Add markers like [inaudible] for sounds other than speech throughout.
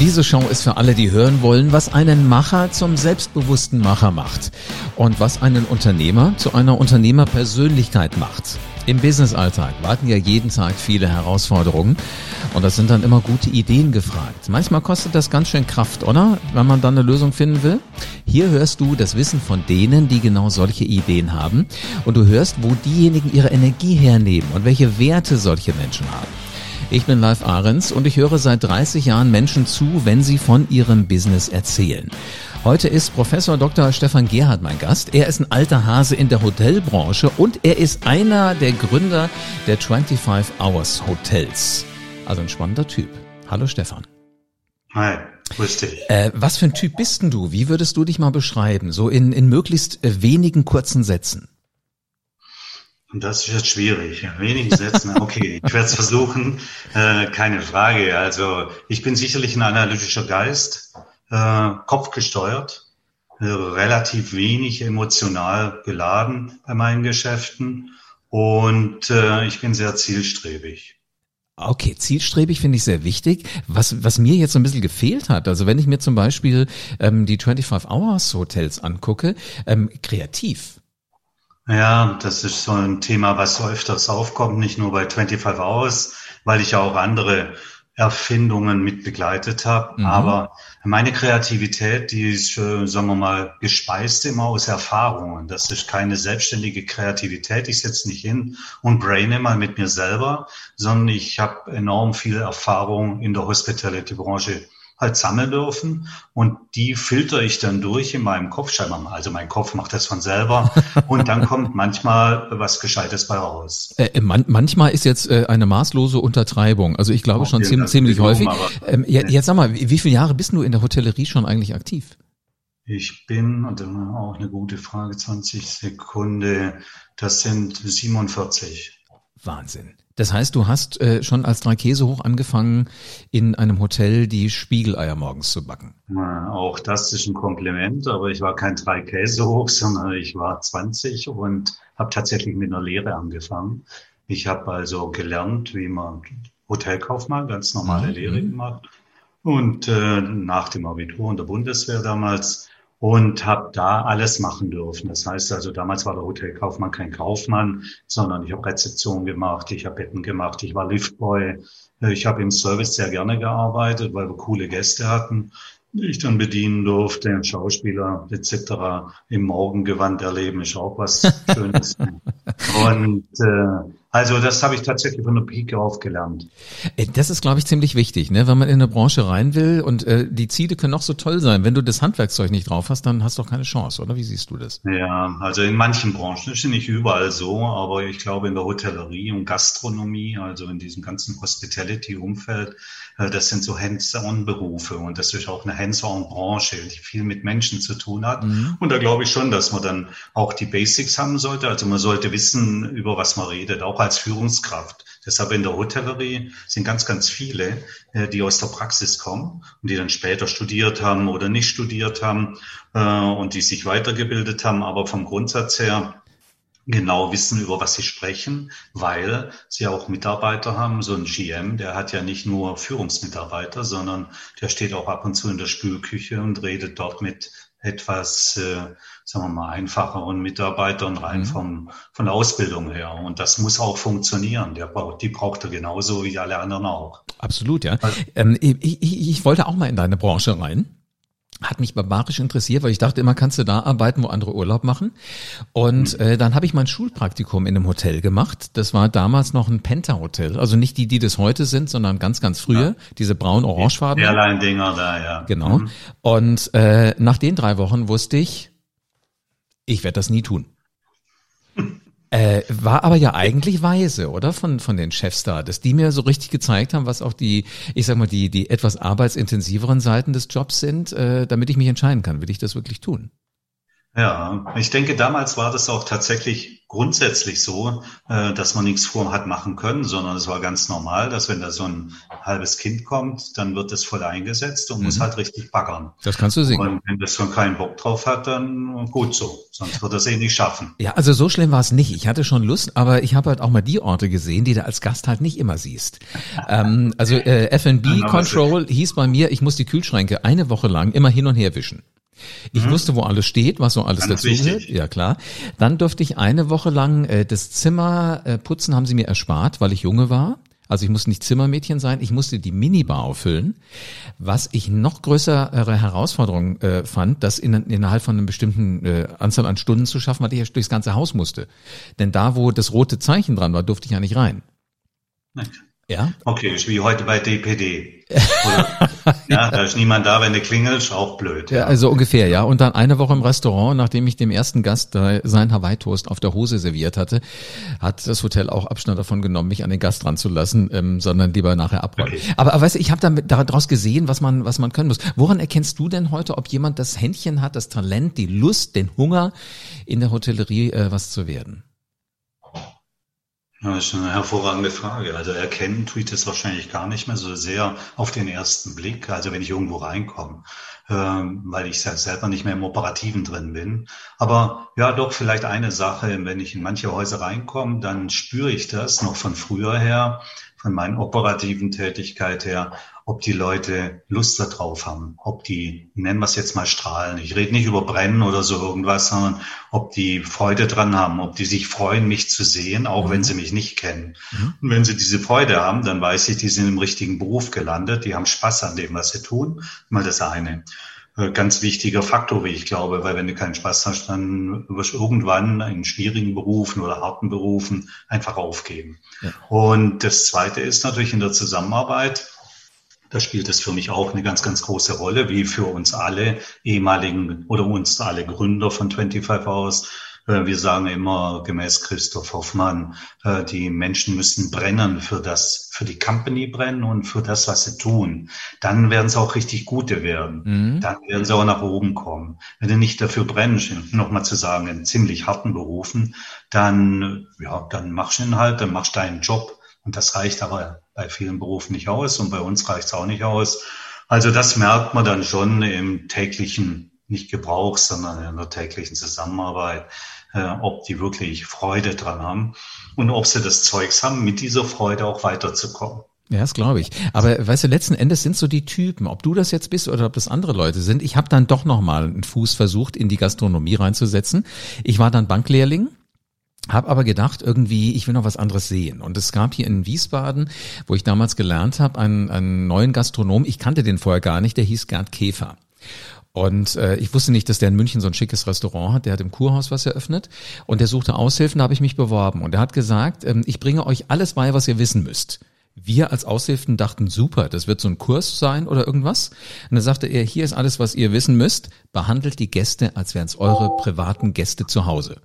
Diese Show ist für alle, die hören wollen, was einen Macher zum selbstbewussten Macher macht und was einen Unternehmer zu einer Unternehmerpersönlichkeit macht. Im Businessalltag warten ja jeden Tag viele Herausforderungen und das sind dann immer gute Ideen gefragt. Manchmal kostet das ganz schön Kraft, oder? Wenn man dann eine Lösung finden will. Hier hörst du das Wissen von denen, die genau solche Ideen haben und du hörst, wo diejenigen ihre Energie hernehmen und welche Werte solche Menschen haben. Ich bin Live Ahrens und ich höre seit 30 Jahren Menschen zu, wenn sie von ihrem Business erzählen. Heute ist Professor Dr. Stefan Gerhard mein Gast. Er ist ein alter Hase in der Hotelbranche und er ist einer der Gründer der 25 Hours Hotels. Also ein spannender Typ. Hallo Stefan. Hi, grüß dich. Äh, was für ein Typ bist denn du? Wie würdest du dich mal beschreiben? So in, in möglichst äh, wenigen kurzen Sätzen. Und das ist jetzt schwierig. In wenigen Sätzen, [laughs] okay, ich werde es versuchen, äh, keine Frage. Also ich bin sicherlich ein analytischer Geist äh, kopfgesteuert, äh, relativ wenig emotional geladen bei meinen Geschäften und äh, ich bin sehr zielstrebig. Okay, zielstrebig finde ich sehr wichtig. Was, was mir jetzt so ein bisschen gefehlt hat, also wenn ich mir zum Beispiel ähm, die 25 Hours Hotels angucke, ähm, kreativ. Ja, das ist so ein Thema, was öfters aufkommt, nicht nur bei 25 Hours, weil ich ja auch andere Erfindungen mit begleitet habe. Mhm. Aber meine Kreativität, die ist, äh, sagen wir mal, gespeist immer aus Erfahrungen. Das ist keine selbstständige Kreativität. Ich setze nicht hin und braine mal mit mir selber, sondern ich habe enorm viel Erfahrung in der Hospitality-Branche halt sammeln dürfen. Und die filter ich dann durch in meinem Kopf. Scheinbar, also mein Kopf macht das von selber. [laughs] Und dann kommt manchmal was Gescheites bei raus. Äh, man, manchmal ist jetzt äh, eine maßlose Untertreibung. Also ich glaube schon ziemlich, ziemlich häufig. Ähm, jetzt, jetzt sag mal, wie, wie viele Jahre bist du in der Hotellerie schon eigentlich aktiv? Ich bin, und dann auch eine gute Frage, 20 Sekunde, das sind 47. Wahnsinn. Das heißt, du hast äh, schon als drei Käse hoch angefangen, in einem Hotel die Spiegeleier morgens zu backen. Na, auch das ist ein Kompliment, aber ich war kein drei Käse hoch, sondern ich war 20 und habe tatsächlich mit einer Lehre angefangen. Ich habe also gelernt, wie man Hotelkaufmann, ganz normale mhm. Lehre gemacht. Und äh, nach dem Abitur und der Bundeswehr damals und habe da alles machen dürfen. Das heißt also, damals war der Hotelkaufmann kein Kaufmann, sondern ich habe Rezeption gemacht, ich habe Betten gemacht, ich war Liftboy, ich habe im Service sehr gerne gearbeitet, weil wir coole Gäste hatten, die ich dann bedienen durfte, Schauspieler etc. Im Morgengewand erleben ist auch was Schönes. [laughs] Und äh, also das habe ich tatsächlich von der Pike auf gelernt. Äh, das ist, glaube ich, ziemlich wichtig, ne? wenn man in eine Branche rein will und äh, die Ziele können noch so toll sein. Wenn du das Handwerkszeug nicht drauf hast, dann hast du auch keine Chance, oder? Wie siehst du das? Ja, also in manchen Branchen ist nicht überall so, aber ich glaube in der Hotellerie und Gastronomie, also in diesem ganzen Hospitality-Umfeld, äh, das sind so Hands-on-Berufe und das ist auch eine Hands-on-Branche, die viel mit Menschen zu tun hat. Mhm. Und da glaube ich schon, dass man dann auch die Basics haben sollte. Also man sollte wissen, über was man redet, auch als Führungskraft. Deshalb in der Hotellerie sind ganz, ganz viele, äh, die aus der Praxis kommen und die dann später studiert haben oder nicht studiert haben äh, und die sich weitergebildet haben. Aber vom Grundsatz her genau wissen, über was sie sprechen, weil sie auch Mitarbeiter haben. So ein GM, der hat ja nicht nur Führungsmitarbeiter, sondern der steht auch ab und zu in der Spülküche und redet dort mit etwas, äh, sagen wir mal, einfacheren Mitarbeitern rein mhm. vom, von der Ausbildung her. Und das muss auch funktionieren. Der braucht, die braucht er genauso wie alle anderen auch. Absolut, ja. Also, ähm, ich, ich, ich wollte auch mal in deine Branche rein hat mich barbarisch interessiert, weil ich dachte immer, kannst du da arbeiten, wo andere Urlaub machen. Und äh, dann habe ich mein Schulpraktikum in einem Hotel gemacht. Das war damals noch ein Penta-Hotel. Also nicht die, die das heute sind, sondern ganz, ganz früher. Ja. Diese braun-orangefarben. Airline-Dinger da, ja. Genau. Mhm. Und äh, nach den drei Wochen wusste ich, ich werde das nie tun. Äh, war aber ja eigentlich weise, oder? Von, von den Chefs da, dass die mir so richtig gezeigt haben, was auch die, ich sag mal, die, die etwas arbeitsintensiveren Seiten des Jobs sind, äh, damit ich mich entscheiden kann, will ich das wirklich tun? Ja, ich denke, damals war das auch tatsächlich grundsätzlich so, äh, dass man nichts vor hat machen können, sondern es war ganz normal, dass wenn da so ein halbes Kind kommt, dann wird das voll eingesetzt und mhm. muss halt richtig baggern. Das kannst du sehen. Und wenn das schon keinen Bock drauf hat, dann gut so. Sonst wird das eh nicht schaffen. Ja, also so schlimm war es nicht. Ich hatte schon Lust, aber ich habe halt auch mal die Orte gesehen, die du als Gast halt nicht immer siehst. ähm, also äh, F&B Control hieß bei mir, ich muss die Kühlschränke eine Woche lang immer hin und her wischen. Ich mhm. wusste, wo alles steht, was so alles dazu gehört. Ja, klar. Dann durfte ich eine Woche lang äh, das Zimmer äh, putzen, haben sie mir erspart, weil ich junge war. Also ich musste nicht Zimmermädchen sein, ich musste die Minibar auffüllen. Was ich noch größere Herausforderung äh, fand, das in, innerhalb von einer bestimmten äh, Anzahl an Stunden zu schaffen, weil ich ja durchs ganze Haus musste. Denn da, wo das rote Zeichen dran war, durfte ich ja nicht rein. Nein. Ja. Okay, ist wie heute bei DPD. [laughs] Ja, da ist niemand da, wenn du klingelst, auch blöd. Ja, also ungefähr, ja. Und dann eine Woche im Restaurant, nachdem ich dem ersten Gast äh, sein Hawaii-Toast auf der Hose serviert hatte, hat das Hotel auch Abstand davon genommen, mich an den Gast ranzulassen, ähm, sondern lieber nachher abräumen. Okay. Aber, aber weißt du, ich habe damit daraus gesehen, was man, was man können muss. Woran erkennst du denn heute, ob jemand das Händchen hat, das Talent, die Lust, den Hunger, in der Hotellerie äh, was zu werden? Ja, das ist eine hervorragende Frage. Also erkennen tue ich das wahrscheinlich gar nicht mehr so sehr auf den ersten Blick. Also wenn ich irgendwo reinkomme, ähm, weil ich selber nicht mehr im Operativen drin bin. Aber ja, doch vielleicht eine Sache, wenn ich in manche Häuser reinkomme, dann spüre ich das noch von früher her, von meiner operativen Tätigkeit her, ob die Leute Lust darauf haben, ob die, nennen wir es jetzt mal strahlen. Ich rede nicht über Brennen oder so irgendwas, sondern ob die Freude dran haben, ob die sich freuen, mich zu sehen, auch mhm. wenn sie mich nicht kennen. Mhm. Und wenn sie diese Freude haben, dann weiß ich, die sind im richtigen Beruf gelandet, die haben Spaß an dem, was sie tun. Mal das eine ganz wichtiger Faktor, wie ich glaube, weil wenn du keinen Spaß hast, dann wirst du irgendwann in schwierigen Berufen oder harten Berufen einfach aufgeben. Ja. Und das Zweite ist natürlich in der Zusammenarbeit, da spielt es für mich auch eine ganz, ganz große Rolle, wie für uns alle ehemaligen oder uns alle Gründer von 25 Hours. Äh, wir sagen immer gemäß Christoph Hoffmann, äh, die Menschen müssen brennen für das, für die Company brennen und für das, was sie tun. Dann werden es auch richtig gute werden. Mhm. Dann werden sie auch nach oben kommen. Wenn du nicht dafür brennst, nochmal zu sagen, in ziemlich harten Berufen, dann, ja, dann machst du ihn halt, dann machst du deinen Job. Und das reicht aber bei vielen Berufen nicht aus und bei uns reicht es auch nicht aus. Also das merkt man dann schon im täglichen, nicht Gebrauch, sondern in der täglichen Zusammenarbeit, äh, ob die wirklich Freude dran haben und ob sie das Zeugs haben, mit dieser Freude auch weiterzukommen. Ja, das glaube ich. Aber weißt du, letzten Endes sind so die Typen, ob du das jetzt bist oder ob das andere Leute sind. Ich habe dann doch nochmal einen Fuß versucht, in die Gastronomie reinzusetzen. Ich war dann Banklehrling hab aber gedacht, irgendwie, ich will noch was anderes sehen. Und es gab hier in Wiesbaden, wo ich damals gelernt habe, einen, einen neuen Gastronom. Ich kannte den vorher gar nicht, der hieß Gerd Käfer. Und äh, ich wusste nicht, dass der in München so ein schickes Restaurant hat. Der hat im Kurhaus was eröffnet und der suchte Aushilfen, da habe ich mich beworben. Und er hat gesagt, ähm, ich bringe euch alles bei, was ihr wissen müsst. Wir als Aushilfen dachten, super, das wird so ein Kurs sein oder irgendwas. Und dann sagte er, hier ist alles, was ihr wissen müsst. Behandelt die Gäste, als wären es eure privaten Gäste zu Hause.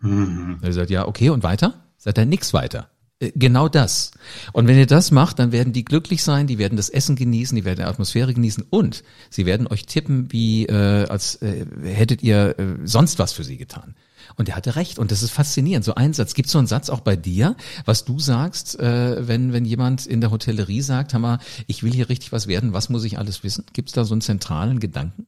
Mhm. Er sagt, ja, okay, und weiter? Sagt er, nix weiter. Äh, genau das. Und wenn ihr das macht, dann werden die glücklich sein, die werden das Essen genießen, die werden die Atmosphäre genießen und sie werden euch tippen, wie äh, als äh, hättet ihr äh, sonst was für sie getan. Und er hatte recht und das ist faszinierend. So ein Satz. Gibt so einen Satz auch bei dir, was du sagst, äh, wenn wenn jemand in der Hotellerie sagt, Hammer, ich will hier richtig was werden, was muss ich alles wissen? Gibt es da so einen zentralen Gedanken?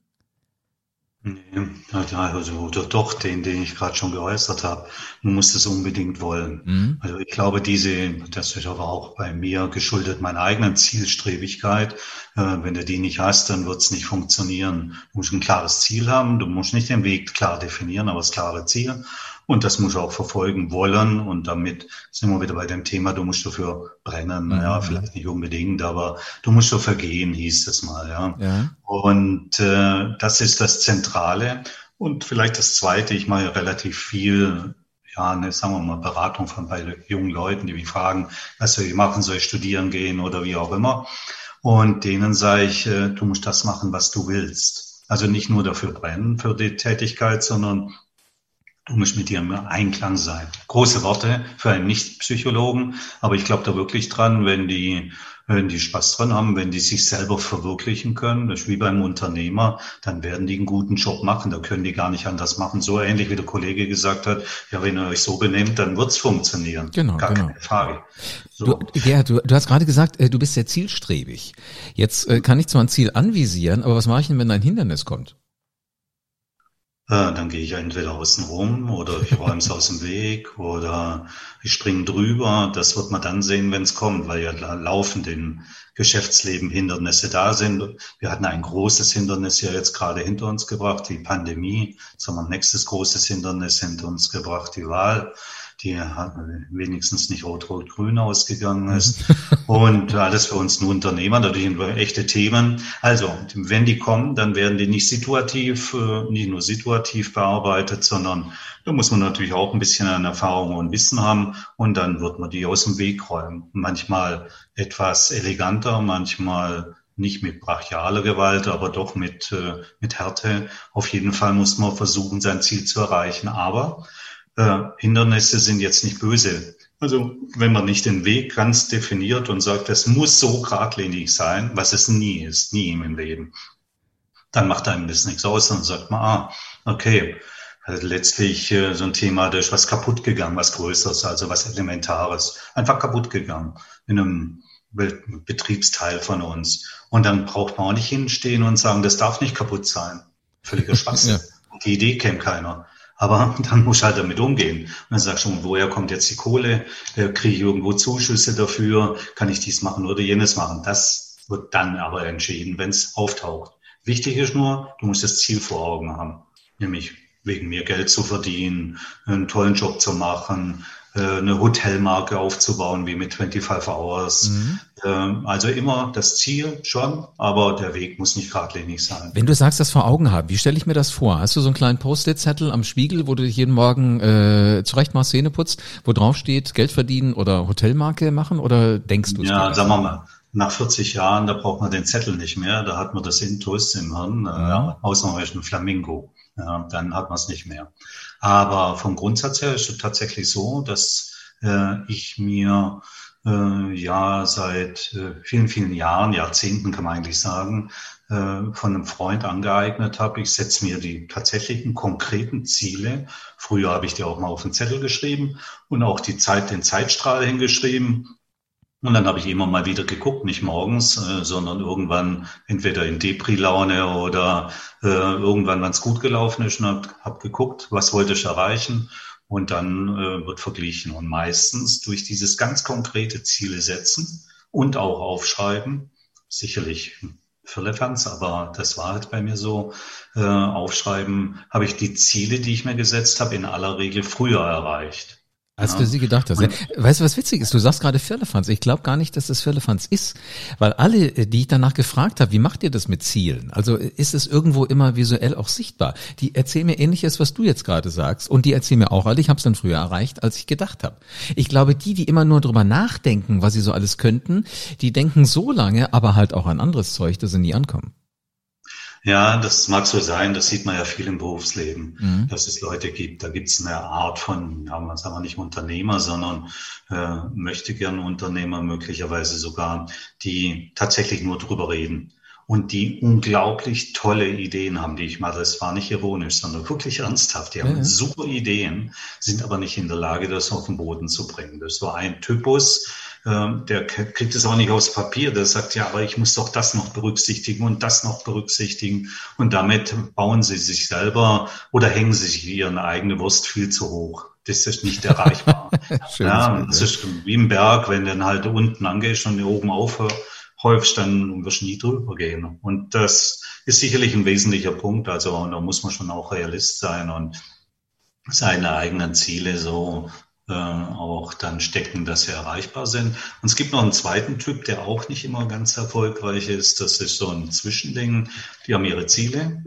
Nee, also doch den, den ich gerade schon geäußert habe. Man muss das unbedingt wollen. Mhm. Also ich glaube, diese, das ist aber auch bei mir geschuldet meiner eigenen Zielstrebigkeit. Äh, wenn du die nicht hast, dann wird es nicht funktionieren. Du musst ein klares Ziel haben. Du musst nicht den Weg klar definieren, aber das klare Ziel. Und das muss auch verfolgen wollen. Und damit sind wir wieder bei dem Thema, du musst dafür brennen. Mhm. Ja, vielleicht nicht unbedingt, aber du musst dafür gehen, hieß es mal. Ja. ja. Und äh, das ist das Zentrale. Und vielleicht das Zweite, ich mache relativ viel ja, eine, sagen wir mal, Beratung von bei jungen Leuten, die mich fragen, was soll ich machen, soll ich studieren gehen oder wie auch immer. Und denen sage ich, äh, du musst das machen, was du willst. Also nicht nur dafür brennen, für die Tätigkeit, sondern Du musst mit dir im Einklang sein. Große Worte für einen Nicht-Psychologen, aber ich glaube da wirklich dran, wenn die, wenn die Spaß dran haben, wenn die sich selber verwirklichen können, das ist wie beim Unternehmer, dann werden die einen guten Job machen. Da können die gar nicht anders machen. So ähnlich wie der Kollege gesagt hat, ja, wenn ihr euch so benehmt, dann wird's funktionieren. Genau, gar genau. keine Frage. So. Du, Gerhard, du, du hast gerade gesagt, äh, du bist sehr zielstrebig. Jetzt äh, kann ich zwar ein Ziel anvisieren, aber was mache ich denn, wenn ein Hindernis kommt? Äh, dann gehe ich entweder außen rum oder ich räume es aus dem Weg oder ich springe drüber. Das wird man dann sehen, wenn es kommt, weil ja laufend im Geschäftsleben Hindernisse da sind. Wir hatten ein großes Hindernis ja jetzt gerade hinter uns gebracht, die Pandemie. Jetzt haben wir ein nächstes großes Hindernis hinter uns gebracht, die Wahl die wenigstens nicht rot-rot-grün ausgegangen ist. Und alles für uns nur Unternehmer, natürlich echte Themen. Also, wenn die kommen, dann werden die nicht situativ, äh, nicht nur situativ bearbeitet, sondern da muss man natürlich auch ein bisschen an Erfahrung und Wissen haben und dann wird man die aus dem Weg räumen. Manchmal etwas eleganter, manchmal nicht mit brachialer Gewalt, aber doch mit, äh, mit Härte. Auf jeden Fall muss man versuchen, sein Ziel zu erreichen. Aber äh, Hindernisse sind jetzt nicht böse. Also wenn man nicht den Weg ganz definiert und sagt, es muss so geradlinig sein, was es nie ist, nie im Leben, dann macht einem das nichts aus. Dann sagt man, ah, okay, also letztlich äh, so ein Thema, da ist was kaputt gegangen, was Größeres, also was Elementares, einfach kaputt gegangen in einem Betriebsteil von uns. Und dann braucht man auch nicht hinstehen und sagen, das darf nicht kaputt sein. Völliger [laughs] Spaß. ja. Die Idee kennt keiner. Aber [laughs] dann muss halt damit umgehen. Und dann sagst du, woher kommt jetzt die Kohle? Äh, kriege ich irgendwo Zuschüsse dafür? Kann ich dies machen oder jenes machen? Das wird dann aber entschieden, wenn es auftaucht. Wichtig ist nur, du musst das Ziel vor Augen haben. Nämlich wegen mir Geld zu verdienen, einen tollen Job zu machen, eine Hotelmarke aufzubauen, wie mit 25 Hours. Mhm. Ähm, also immer das Ziel schon, aber der Weg muss nicht geradlinig sein. Wenn du sagst, das vor Augen haben, wie stelle ich mir das vor? Hast du so einen kleinen Post-it-Zettel am Spiegel, wo du dich jeden Morgen äh, zurecht mal Szene putzt, wo drauf steht, Geld verdienen oder Hotelmarke machen oder denkst du es? Ja, sagen wir mal. Nach 40 Jahren, da braucht man den Zettel nicht mehr, da hat man das Intus im Hirn, äh, ja. ausnahmsweise ein Flamingo. Dann hat man es nicht mehr. Aber vom Grundsatz her ist es tatsächlich so, dass äh, ich mir äh, ja seit äh, vielen, vielen Jahren, Jahrzehnten kann man eigentlich sagen, äh, von einem Freund angeeignet habe. Ich setze mir die tatsächlichen konkreten Ziele. Früher habe ich die auch mal auf den Zettel geschrieben und auch die Zeit, den Zeitstrahl hingeschrieben. Und dann habe ich immer mal wieder geguckt, nicht morgens, äh, sondern irgendwann entweder in Depri-Laune oder äh, irgendwann, wenn es gut gelaufen ist, und habe hab geguckt, was wollte ich erreichen. Und dann äh, wird verglichen. Und meistens durch dieses ganz konkrete Ziele setzen und auch aufschreiben, sicherlich für Lefanz, aber das war halt bei mir so, äh, aufschreiben, habe ich die Ziele, die ich mir gesetzt habe, in aller Regel früher erreicht. Als ja. du sie gedacht hast. Weißt du, was witzig ist? Du sagst gerade Firlefanz. Ich glaube gar nicht, dass das Firlefanz ist, weil alle, äh, die ich danach gefragt habe, wie macht ihr das mit Zielen? Also ist es irgendwo immer visuell auch sichtbar? Die erzählen mir ähnliches, was du jetzt gerade sagst und die erzählen mir auch alle, ich habe es dann früher erreicht, als ich gedacht habe. Ich glaube, die, die immer nur drüber nachdenken, was sie so alles könnten, die denken so lange, aber halt auch an anderes Zeug, dass sie nie ankommen. Ja, das mag so sein. Das sieht man ja viel im Berufsleben, mhm. dass es Leute gibt. Da gibt es eine Art von, ja, man sagt mal nicht Unternehmer, sondern äh, möchte gern Unternehmer möglicherweise sogar, die tatsächlich nur drüber reden und die unglaublich tolle Ideen haben, die ich mal, das war nicht ironisch, sondern wirklich ernsthaft. Die haben ja. super Ideen, sind aber nicht in der Lage, das auf den Boden zu bringen. Das war ein Typus, der kriegt es auch nicht aufs Papier. Der sagt, ja, aber ich muss doch das noch berücksichtigen und das noch berücksichtigen. Und damit bauen sie sich selber oder hängen sie sich ihren eigene Wurst viel zu hoch. Das ist nicht erreichbar. [laughs] ja, das ist wie im Berg, wenn du dann halt unten angehst und oben aufhäufst, dann wirst du nie drüber gehen. Und das ist sicherlich ein wesentlicher Punkt. Also da muss man schon auch Realist sein und seine eigenen Ziele so auch dann stecken, dass sie erreichbar sind. Und es gibt noch einen zweiten Typ, der auch nicht immer ganz erfolgreich ist. Das ist so ein Zwischending. Die haben ihre Ziele,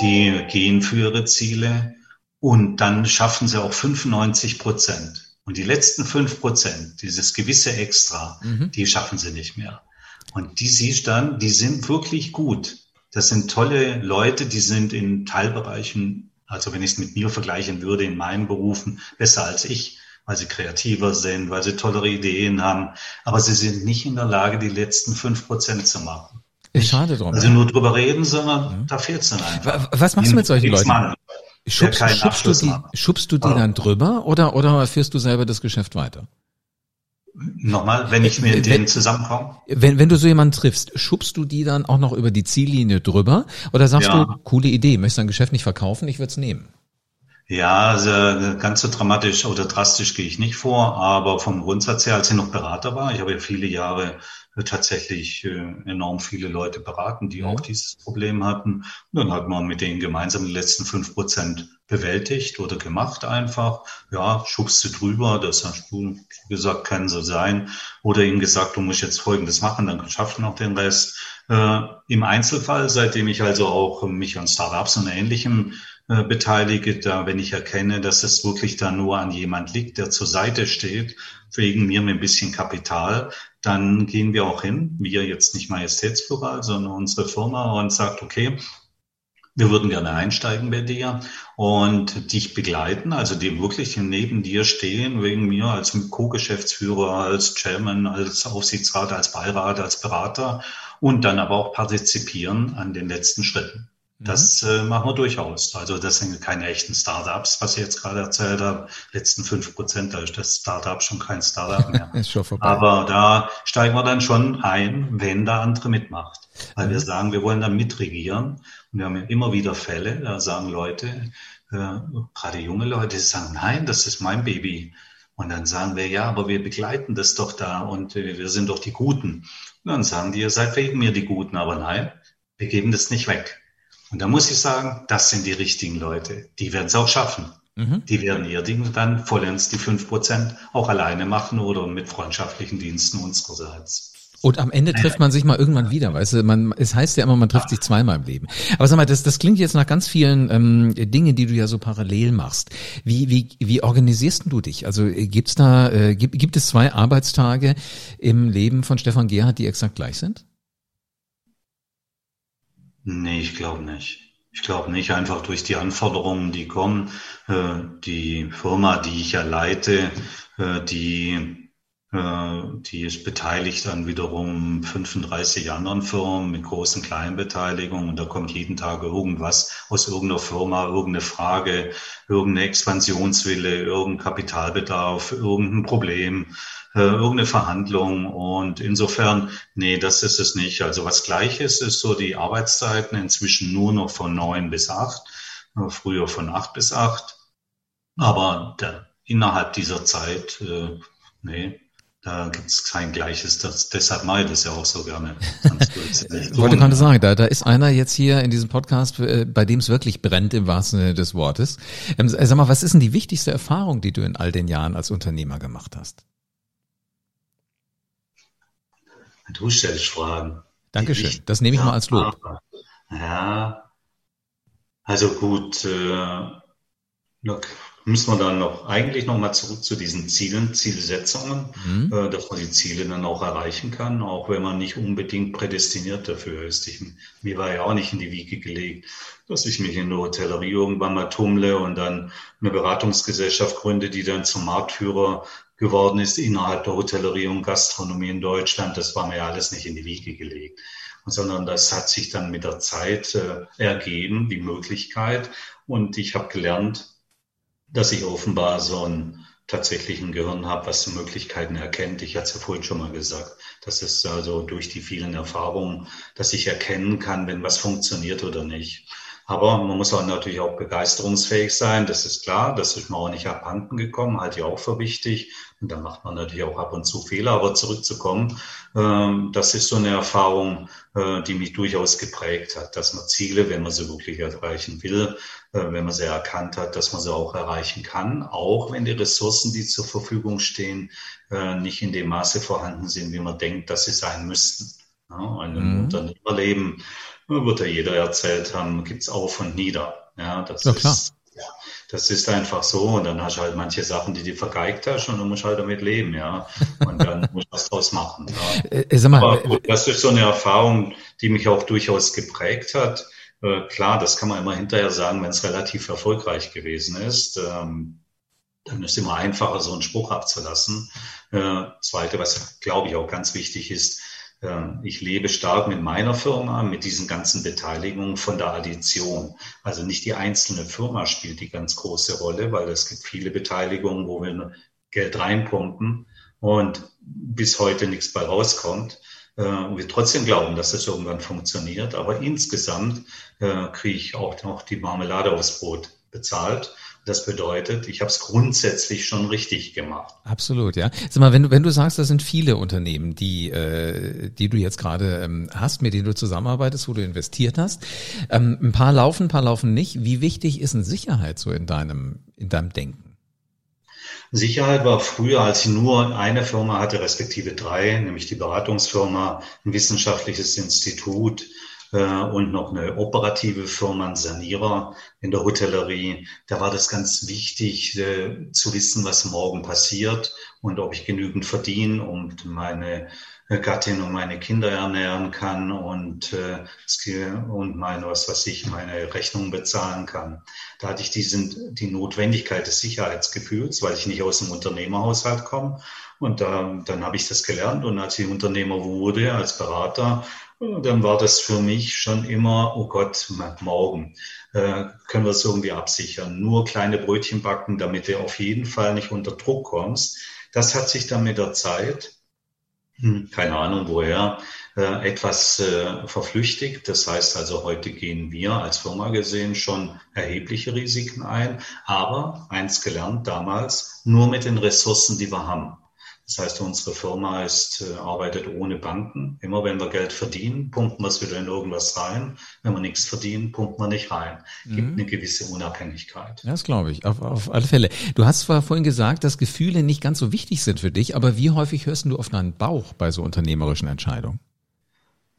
die gehen für ihre Ziele und dann schaffen sie auch 95 Prozent. Und die letzten fünf Prozent, dieses gewisse Extra, mhm. die schaffen sie nicht mehr. Und die siehst dann, die sind wirklich gut. Das sind tolle Leute, die sind in Teilbereichen Also wenn ich es mit mir vergleichen würde in meinen Berufen, besser als ich, weil sie kreativer sind, weil sie tollere Ideen haben. Aber sie sind nicht in der Lage, die letzten fünf Prozent zu machen. Ist schade drum. Also nur drüber reden, sondern mhm. da fehlt es dann einfach. Was machst du mit solchen Leuten? Schubst, schubst, du die, schubst du die dann drüber oder, oder führst du selber das Geschäft weiter? Nochmal, wenn ich mit denen zusammenkomme? Wenn, wenn du so jemanden triffst, schubst du die dann auch noch über die Ziellinie drüber? Oder sagst ja. du, coole Idee, möchtest dein Geschäft nicht verkaufen, ich würde es nehmen? Ja, also ganz so dramatisch oder drastisch gehe ich nicht vor, aber vom Grundsatz her, als ich noch Berater war, ich habe ja viele Jahre tatsächlich äh, enorm viele Leute beraten, die mhm. auch dieses Problem hatten. Und dann hat man mit denen gemeinsam die letzten fünf Prozent bewältigt oder gemacht einfach. Ja, schubst du drüber, das hast du gesagt, kann so sein. Oder ihm gesagt, du musst jetzt Folgendes machen, dann schaffst du noch den Rest. Äh, Im Einzelfall, seitdem ich also auch mich an Startups und Ähnlichem äh, beteilige, da wenn ich erkenne, dass es wirklich da nur an jemand liegt, der zur Seite steht, wegen mir mit ein bisschen Kapital, dann gehen wir auch hin, wir jetzt nicht Majestätsplural, sondern unsere Firma und sagt, okay, wir würden gerne einsteigen bei dir und dich begleiten, also die wirklich neben dir stehen, wegen mir als Co-Geschäftsführer, als Chairman, als Aufsichtsrat, als Beirat, als Berater und dann aber auch partizipieren an den letzten Schritten. Das mhm. äh, machen wir durchaus. Also das sind keine echten Startups, was ich jetzt gerade erzählt habe. Letzten fünf Prozent, da ist das Startup schon kein Startup mehr. [laughs] ist schon vorbei. Aber da steigen wir dann schon ein, wenn da andere mitmacht. Weil mhm. wir sagen, wir wollen dann mitregieren. Und wir haben ja immer wieder Fälle, da sagen Leute, äh, gerade junge Leute, die sagen, nein, das ist mein Baby. Und dann sagen wir, ja, aber wir begleiten das doch da und äh, wir sind doch die Guten. Und dann sagen die, ihr seid wegen mir die Guten, aber nein, wir geben das nicht weg. Und da muss ich sagen, das sind die richtigen Leute. Die werden es auch schaffen. Mhm. Die werden ihr Ding dann vollends die fünf Prozent auch alleine machen oder mit freundschaftlichen Diensten unsererseits. Und am Ende trifft man sich mal irgendwann wieder, weißt du, man, es heißt ja immer, man trifft sich zweimal im Leben. Aber sag mal, das, das klingt jetzt nach ganz vielen ähm, Dingen, die du ja so parallel machst. Wie, wie, wie organisierst du dich? Also äh, gibt's da, äh, gibt, gibt es zwei Arbeitstage im Leben von Stefan Gerhardt, die exakt gleich sind? Nee, ich glaube nicht. Ich glaube nicht, einfach durch die Anforderungen, die kommen. Äh, die Firma, die ich ja leite, äh, die, die ist beteiligt an wiederum 35 anderen Firmen mit großen Kleinbeteiligungen und da kommt jeden Tag irgendwas aus irgendeiner Firma, irgendeine Frage, irgendeine Expansionswille, irgendein Kapitalbedarf, irgendein Problem äh, irgendeine Verhandlung. Und insofern, nee, das ist es nicht. Also was gleich ist, ist so die Arbeitszeiten inzwischen nur noch von neun bis acht, äh, früher von acht bis acht. Aber der, innerhalb dieser Zeit, äh, nee, da gibt es kein Gleiches. Das, deshalb mache ich das ja auch so gerne. ich wollte gerade sagen, da, da ist einer jetzt hier in diesem Podcast, äh, bei dem es wirklich brennt im wahrsten Sinne des Wortes. Ähm, sag mal, was ist denn die wichtigste Erfahrung, die du in all den Jahren als Unternehmer gemacht hast? Du stellst Fragen. Dankeschön. Das nehme ich mal als Lob. Ja. Also gut, äh, müssen wir dann noch eigentlich noch mal zurück zu diesen Zielen, Zielsetzungen, mhm. äh, dass man die Ziele dann auch erreichen kann, auch wenn man nicht unbedingt prädestiniert dafür ist. Ich, mir war ja auch nicht in die Wiege gelegt, dass ich mich in der Hotellerie irgendwann mal tummle und dann eine Beratungsgesellschaft gründe, die dann zum Marktführer geworden ist innerhalb der Hotellerie und Gastronomie in Deutschland. Das war mir ja alles nicht in die Wiege gelegt, sondern das hat sich dann mit der Zeit äh, ergeben, die Möglichkeit. Und ich habe gelernt, dass ich offenbar so einen tatsächlichen Gehirn habe, was Möglichkeiten erkennt. Ich hatte es ja vorhin schon mal gesagt. Das ist also durch die vielen Erfahrungen, dass ich erkennen kann, wenn was funktioniert oder nicht. Aber man muss auch natürlich auch begeisterungsfähig sein, das ist klar. Das ist mir auch nicht abhanden gekommen, halte ich auch für wichtig. Und da macht man natürlich auch ab und zu Fehler. Aber zurückzukommen, ähm, das ist so eine Erfahrung, äh, die mich durchaus geprägt hat, dass man Ziele, wenn man sie wirklich erreichen will, äh, wenn man sie erkannt hat, dass man sie auch erreichen kann, auch wenn die Ressourcen, die zur Verfügung stehen, äh, nicht in dem Maße vorhanden sind, wie man denkt, dass sie sein müssten. Ja, ein mhm. Unternehmerleben wird ja jeder erzählt haben, gibt's auf und nieder. Ja, das ja, ist, ja, das ist einfach so. Und dann hast du halt manche Sachen, die du vergeigt hast und du musst halt damit leben, ja. Und dann [laughs] musst du was draus machen. Ja. Äh, äh, mal, Aber gut, das ist so eine Erfahrung, die mich auch durchaus geprägt hat. äh, klar, das kann man immer hinterher sagen, wenn es relativ erfolgreich gewesen ist. Ähm, dann ist es immer einfacher, so einen Spruch abzulassen. Äh, zweite, was glaube ich auch ganz wichtig ist, ich lebe stark mit meiner Firma, mit diesen ganzen Beteiligungen von der Addition. Also nicht die einzelne Firma spielt die ganz große Rolle, weil es gibt viele Beteiligungen, wo wir Geld reinpumpen und bis heute nichts bei rauskommt. Äh, wir trotzdem glauben, dass das irgendwann funktioniert. Aber insgesamt äh, kriege ich auch noch die Marmelade aufs Brot bezahlt. Das bedeutet, ich habe es grundsätzlich schon richtig gemacht. Absolut, ja. Sag mal, wenn du, wenn du sagst, das sind viele Unternehmen, die, äh, die du jetzt gerade ähm, hast, mit denen du zusammenarbeitest, wo du investiert hast. Ähm, ein paar laufen, ein paar laufen nicht. Wie wichtig ist eine Sicherheit so in deinem, in deinem Denken? Sicherheit war früher, als ich nur eine Firma hatte, respektive drei, nämlich die Beratungsfirma, ein wissenschaftliches Institut, und noch eine operative Firma, ein Sanierer in der Hotellerie. Da war das ganz wichtig äh, zu wissen, was morgen passiert und ob ich genügend verdiene, um meine Gattin und meine Kinder ernähren kann und, äh, und meine, was weiß ich, meine Rechnungen bezahlen kann. Da hatte ich diesen, die Notwendigkeit des Sicherheitsgefühls, weil ich nicht aus dem Unternehmerhaushalt komme. Und da, dann habe ich das gelernt und als ich Unternehmer wurde, als Berater, dann war das für mich schon immer, oh Gott, morgen äh, können wir es irgendwie absichern. Nur kleine Brötchen backen, damit du auf jeden Fall nicht unter Druck kommst. Das hat sich dann mit der Zeit, hm, keine Ahnung woher, äh, etwas äh, verflüchtigt. Das heißt also, heute gehen wir als Firma gesehen schon erhebliche Risiken ein, aber eins gelernt damals, nur mit den Ressourcen, die wir haben. Das heißt, unsere Firma ist, äh, arbeitet ohne Banken. Immer wenn wir Geld verdienen, pumpen wir es wieder in irgendwas rein. Wenn wir nichts verdienen, pumpen wir nicht rein. Gibt mhm. eine gewisse Unabhängigkeit. Das glaube ich, auf, auf alle Fälle. Du hast zwar vorhin gesagt, dass Gefühle nicht ganz so wichtig sind für dich, aber wie häufig hörst du auf deinen Bauch bei so unternehmerischen Entscheidungen?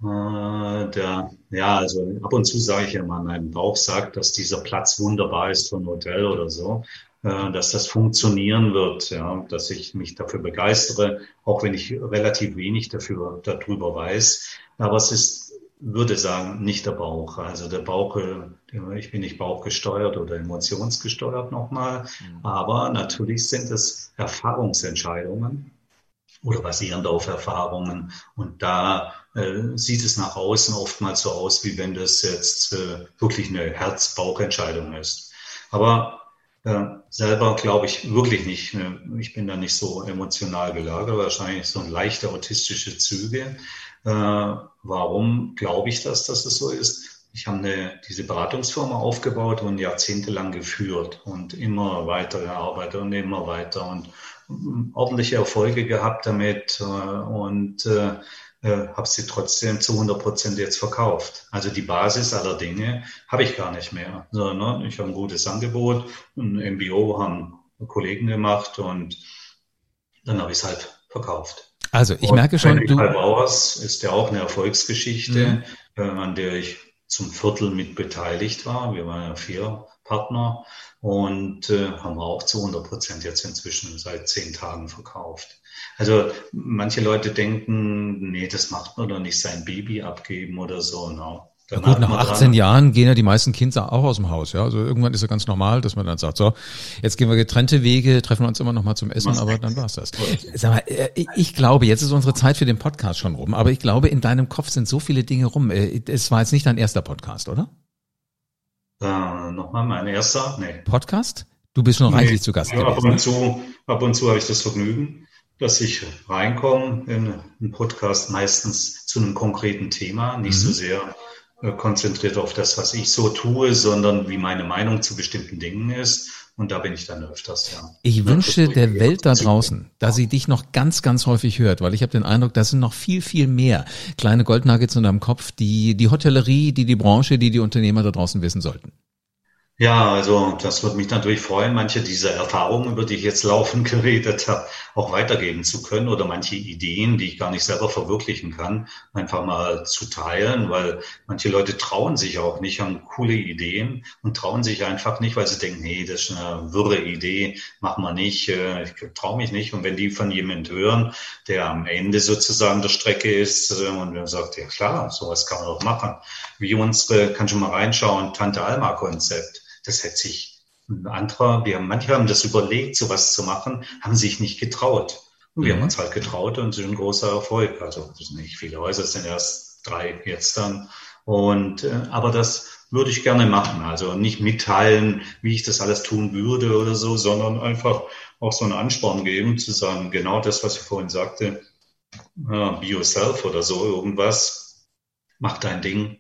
Äh, der, ja, also ab und zu sage ich ja mal, mein Bauch sagt, dass dieser Platz wunderbar ist für ein Hotel oder so. Äh, dass das funktionieren wird, ja, dass ich mich dafür begeistere, auch wenn ich relativ wenig dafür darüber weiß. Aber es ist, würde sagen, nicht der Bauch. Also der Bauch, äh, ich bin nicht bauchgesteuert oder emotionsgesteuert nochmal, mhm. aber natürlich sind es Erfahrungsentscheidungen oder basierend auf Erfahrungen. Und da äh, sieht es nach außen oftmals so aus, wie wenn das jetzt äh, wirklich eine Herz-Bauch-Entscheidung ist. Aber selber glaube ich wirklich nicht. Ich bin da nicht so emotional gelagert, wahrscheinlich so leichte autistische Züge. Äh, warum glaube ich das, dass es so ist? Ich habe eine, diese Beratungsfirma aufgebaut und jahrzehntelang geführt und immer weiter gearbeitet und immer weiter und mm, ordentliche Erfolge gehabt damit äh, und äh, habe sie trotzdem zu 100 Prozent jetzt verkauft. Also die Basis aller Dinge habe ich gar nicht mehr, sondern ich habe ein gutes Angebot. Ein MBO haben Kollegen gemacht und dann habe ich es halt verkauft. Also ich und merke schon, du Bauers ist ja auch eine Erfolgsgeschichte, mhm. äh, an der ich zum Viertel mit beteiligt war. Wir waren ja vier Partner und äh, haben auch zu 100 Prozent jetzt inzwischen seit zehn Tagen verkauft. Also manche Leute denken, nee, das macht man doch nicht sein Baby abgeben oder so. No. Ja gut, nach 18 dran. Jahren gehen ja die meisten Kinder auch aus dem Haus. Ja, also irgendwann ist es ganz normal, dass man dann sagt, so, jetzt gehen wir getrennte Wege, treffen uns immer noch mal zum Essen, Was aber dann war's das. Sag mal, äh, ich glaube, jetzt ist unsere Zeit für den Podcast schon rum, aber ich glaube, in deinem Kopf sind so viele Dinge rum. Äh, es war jetzt nicht dein erster Podcast, oder? Äh, nochmal mein erster? Nee. Podcast? Du bist schon nee. reichlich zu Gast ja, gewesen. Ab und zu, ab und zu habe ich das Vergnügen dass ich reinkomme in einen Podcast meistens zu einem konkreten Thema, nicht mhm. so sehr konzentriert auf das, was ich so tue, sondern wie meine Meinung zu bestimmten Dingen ist. Und da bin ich dann öfters, ja. Ich wünsche der Welt da draußen, dass sie dich noch ganz, ganz häufig hört, weil ich habe den Eindruck, das sind noch viel, viel mehr kleine Goldnuggets in deinem Kopf, die die Hotellerie, die die Branche, die die Unternehmer da draußen wissen sollten. Ja, also das würde mich natürlich freuen, manche dieser Erfahrungen, über die ich jetzt laufend [laughs] geredet habe, auch weitergeben zu können oder manche Ideen, die ich gar nicht selber verwirklichen kann, einfach mal zu teilen, weil manche Leute trauen sich auch nicht, haben coole Ideen und trauen sich einfach nicht, weil sie denken, hey, das ist eine wirre Idee, machen wir nicht, äh, ich traue mich nicht. Und wenn die von jemand hören, der am Ende sozusagen der Strecke ist äh, und sagt, ja klar, sowas kann man doch machen, wie unsere, kann schon mal reinschauen, Tante Alma Konzept. Das hätte sich ein anderer, wir haben, manche haben das überlegt, sowas zu machen, haben sich nicht getraut. Und wir mhm. haben uns halt getraut und es ist ein großer Erfolg. Also das sind nicht viele Häuser, es sind erst drei jetzt dann. Und äh, aber das würde ich gerne machen. Also nicht mitteilen, wie ich das alles tun würde oder so, sondern einfach auch so einen Ansporn geben, zu sagen, genau das, was ich vorhin sagte, äh, be yourself oder so, irgendwas, mach dein Ding.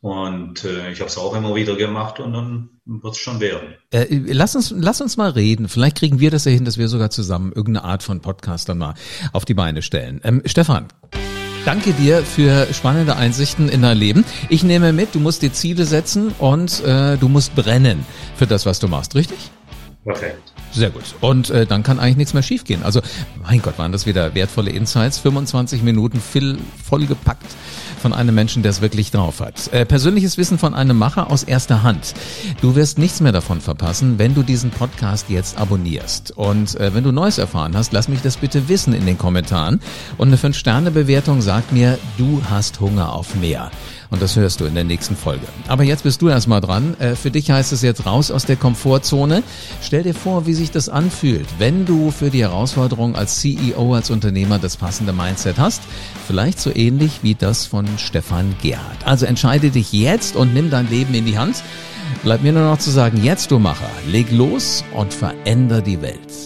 Und äh, ich habe es auch immer wieder gemacht und dann wird es schon werden. Äh, lass, uns, lass uns mal reden. Vielleicht kriegen wir das ja hin, dass wir sogar zusammen irgendeine Art von Podcast dann mal auf die Beine stellen. Ähm, Stefan, danke dir für spannende Einsichten in dein Leben. Ich nehme mit, du musst dir Ziele setzen und äh, du musst brennen für das, was du machst, richtig? Perfekt. Sehr gut. Und äh, dann kann eigentlich nichts mehr schiefgehen. Also, mein Gott, waren das wieder wertvolle Insights. 25 Minuten viel, vollgepackt von einem Menschen, der es wirklich drauf hat. Äh, persönliches Wissen von einem Macher aus erster Hand. Du wirst nichts mehr davon verpassen, wenn du diesen Podcast jetzt abonnierst. Und äh, wenn du Neues erfahren hast, lass mich das bitte wissen in den Kommentaren. Und eine 5-Sterne-Bewertung sagt mir, du hast Hunger auf mehr. Und das hörst du in der nächsten Folge. Aber jetzt bist du erstmal dran. Äh, für dich heißt es jetzt raus aus der Komfortzone. Stell dir vor, wie sich das anfühlt, wenn du für die Herausforderung als CEO, als Unternehmer das passende Mindset hast. Vielleicht so ähnlich wie das von Stefan Gerhardt. Also entscheide dich jetzt und nimm dein Leben in die Hand. Bleibt mir nur noch zu sagen, jetzt du Macher, leg los und veränder die Welt.